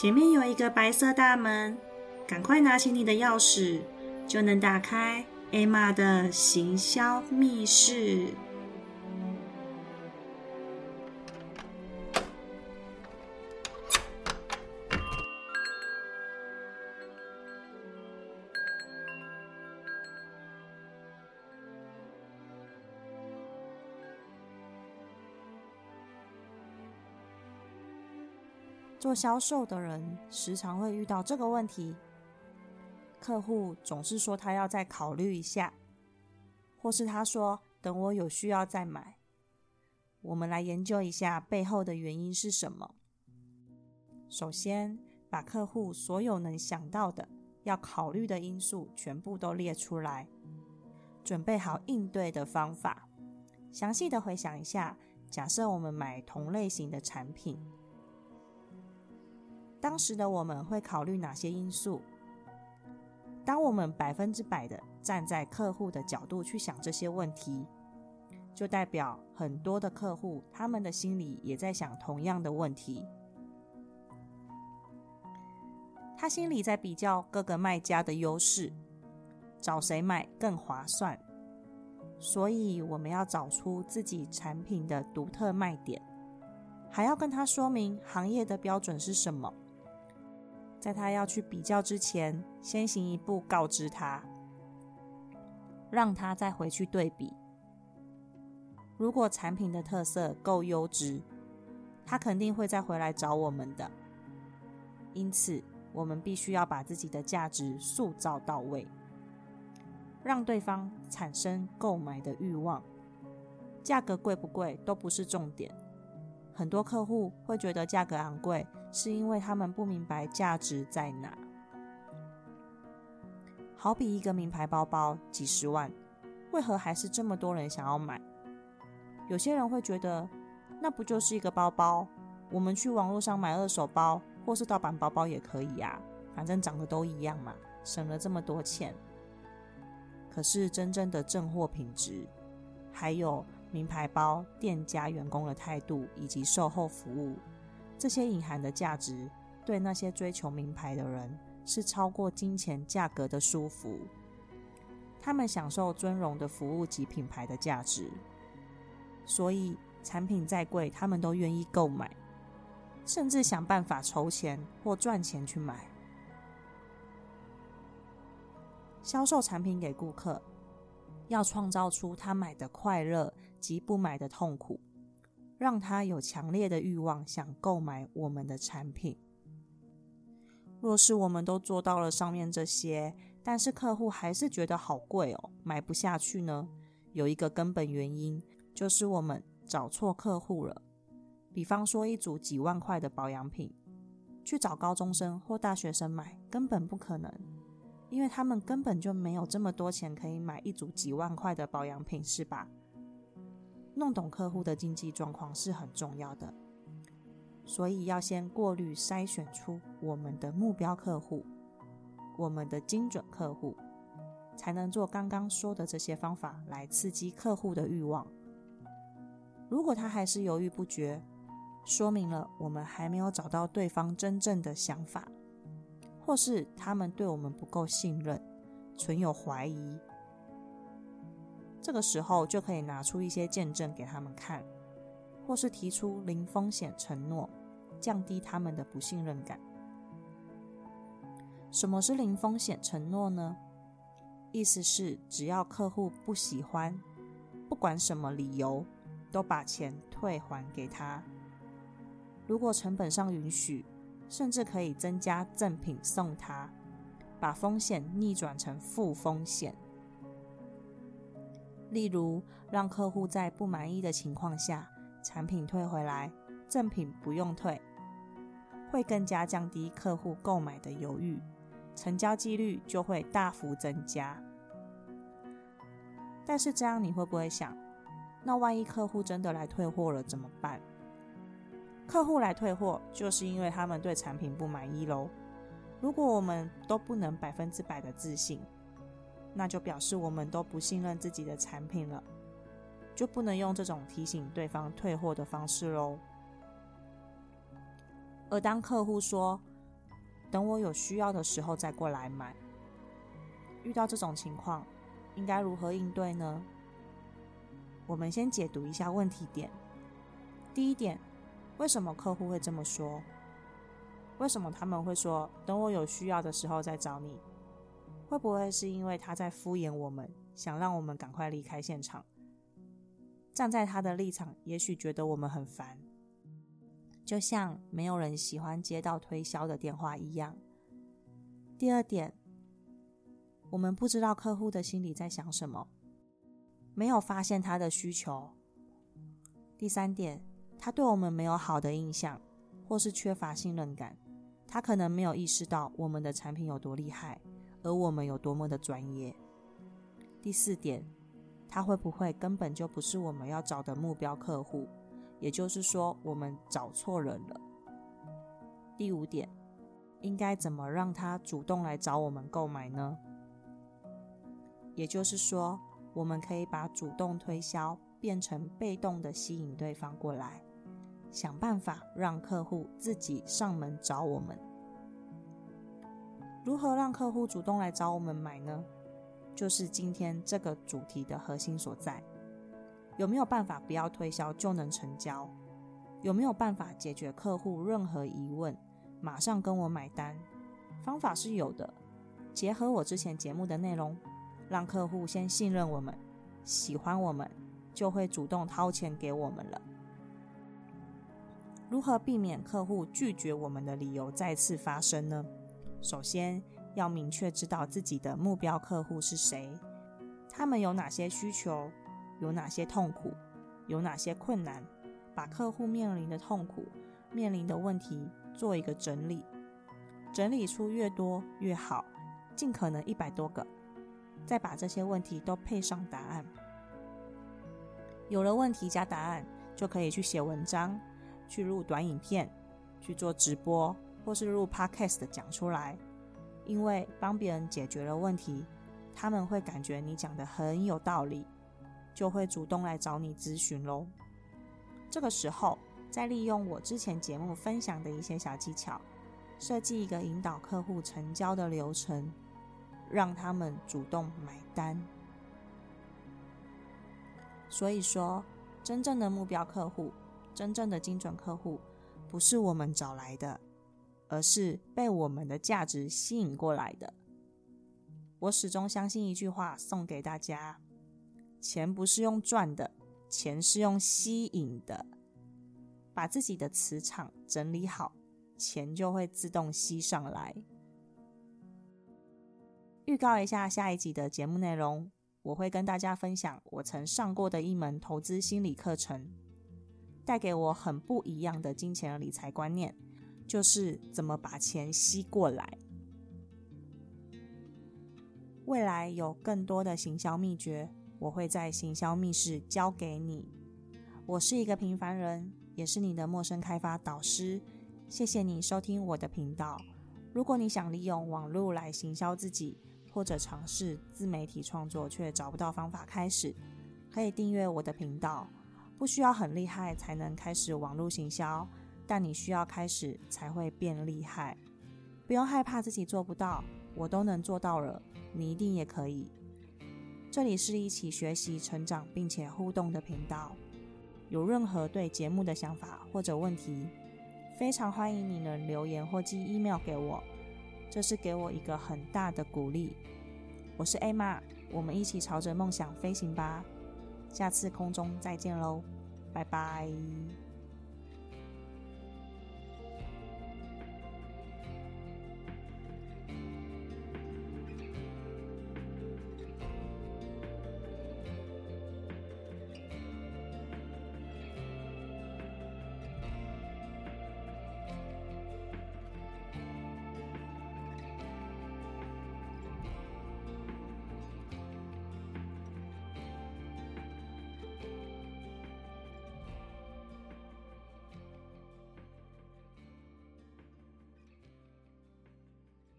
前面有一个白色大门，赶快拿起你的钥匙，就能打开艾玛的行销密室。做销售的人时常会遇到这个问题：客户总是说他要再考虑一下，或是他说等我有需要再买。我们来研究一下背后的原因是什么。首先，把客户所有能想到的要考虑的因素全部都列出来，准备好应对的方法。详细的回想一下，假设我们买同类型的产品。当时的我们会考虑哪些因素？当我们百分之百的站在客户的角度去想这些问题，就代表很多的客户他们的心里也在想同样的问题。他心里在比较各个卖家的优势，找谁买更划算。所以我们要找出自己产品的独特卖点，还要跟他说明行业的标准是什么。在他要去比较之前，先行一步告知他，让他再回去对比。如果产品的特色够优质，他肯定会再回来找我们的。因此，我们必须要把自己的价值塑造到位，让对方产生购买的欲望。价格贵不贵都不是重点。很多客户会觉得价格昂贵，是因为他们不明白价值在哪。好比一个名牌包包几十万，为何还是这么多人想要买？有些人会觉得，那不就是一个包包？我们去网络上买二手包或是盗版包包也可以呀，反正长得都一样嘛，省了这么多钱。可是真正的正货品质，还有。名牌包店家员工的态度以及售后服务，这些隐含的价值，对那些追求名牌的人是超过金钱价格的舒服。他们享受尊荣的服务及品牌的价值，所以产品再贵，他们都愿意购买，甚至想办法筹钱或赚钱去买。销售产品给顾客。要创造出他买的快乐及不买的痛苦，让他有强烈的欲望想购买我们的产品。若是我们都做到了上面这些，但是客户还是觉得好贵哦，买不下去呢？有一个根本原因，就是我们找错客户了。比方说，一组几万块的保养品，去找高中生或大学生买，根本不可能。因为他们根本就没有这么多钱可以买一组几万块的保养品，是吧？弄懂客户的经济状况是很重要的，所以要先过滤筛选出我们的目标客户，我们的精准客户，才能做刚刚说的这些方法来刺激客户的欲望。如果他还是犹豫不决，说明了我们还没有找到对方真正的想法。或是他们对我们不够信任，存有怀疑，这个时候就可以拿出一些见证给他们看，或是提出零风险承诺，降低他们的不信任感。什么是零风险承诺呢？意思是只要客户不喜欢，不管什么理由，都把钱退还给他。如果成本上允许。甚至可以增加赠品送他，把风险逆转成负风险。例如，让客户在不满意的情况下，产品退回来，赠品不用退，会更加降低客户购买的犹豫，成交几率就会大幅增加。但是这样你会不会想，那万一客户真的来退货了怎么办？客户来退货，就是因为他们对产品不满意喽。如果我们都不能百分之百的自信，那就表示我们都不信任自己的产品了，就不能用这种提醒对方退货的方式喽。而当客户说等我有需要的时候再过来买。遇到这种情况，应该如何应对呢？我们先解读一下问题点。第一点，为什么客户会这么说？为什么他们会说等我有需要的时候再找你？会不会是因为他在敷衍我们，想让我们赶快离开现场？站在他的立场，也许觉得我们很烦，就像没有人喜欢接到推销的电话一样。第二点，我们不知道客户的心里在想什么，没有发现他的需求。第三点，他对我们没有好的印象，或是缺乏信任感，他可能没有意识到我们的产品有多厉害，而我们有多么的专业。第四点。他会不会根本就不是我们要找的目标客户？也就是说，我们找错人了。第五点，应该怎么让他主动来找我们购买呢？也就是说，我们可以把主动推销变成被动的吸引对方过来，想办法让客户自己上门找我们。如何让客户主动来找我们买呢？就是今天这个主题的核心所在，有没有办法不要推销就能成交？有没有办法解决客户任何疑问，马上跟我买单？方法是有的，结合我之前节目的内容，让客户先信任我们，喜欢我们，就会主动掏钱给我们了。如何避免客户拒绝我们的理由再次发生呢？首先。要明确知道自己的目标客户是谁，他们有哪些需求，有哪些痛苦，有哪些困难，把客户面临的痛苦、面临的问题做一个整理，整理出越多越好，尽可能一百多个，再把这些问题都配上答案。有了问题加答案，就可以去写文章，去录短影片，去做直播，或是录 podcast 讲出来。因为帮别人解决了问题，他们会感觉你讲的很有道理，就会主动来找你咨询喽。这个时候，再利用我之前节目分享的一些小技巧，设计一个引导客户成交的流程，让他们主动买单。所以说，真正的目标客户，真正的精准客户，不是我们找来的。而是被我们的价值吸引过来的。我始终相信一句话，送给大家：钱不是用赚的，钱是用吸引的。把自己的磁场整理好，钱就会自动吸上来。预告一下下一集的节目内容，我会跟大家分享我曾上过的一门投资心理课程，带给我很不一样的金钱理财观念。就是怎么把钱吸过来。未来有更多的行销秘诀，我会在行销密室教给你。我是一个平凡人，也是你的陌生开发导师。谢谢你收听我的频道。如果你想利用网络来行销自己，或者尝试自媒体创作却找不到方法开始，可以订阅我的频道。不需要很厉害才能开始网络行销。但你需要开始才会变厉害，不用害怕自己做不到，我都能做到了，你一定也可以。这里是一起学习、成长并且互动的频道，有任何对节目的想法或者问题，非常欢迎你能留言或寄 email 给我，这是给我一个很大的鼓励。我是 Emma，我们一起朝着梦想飞行吧，下次空中再见喽，拜拜。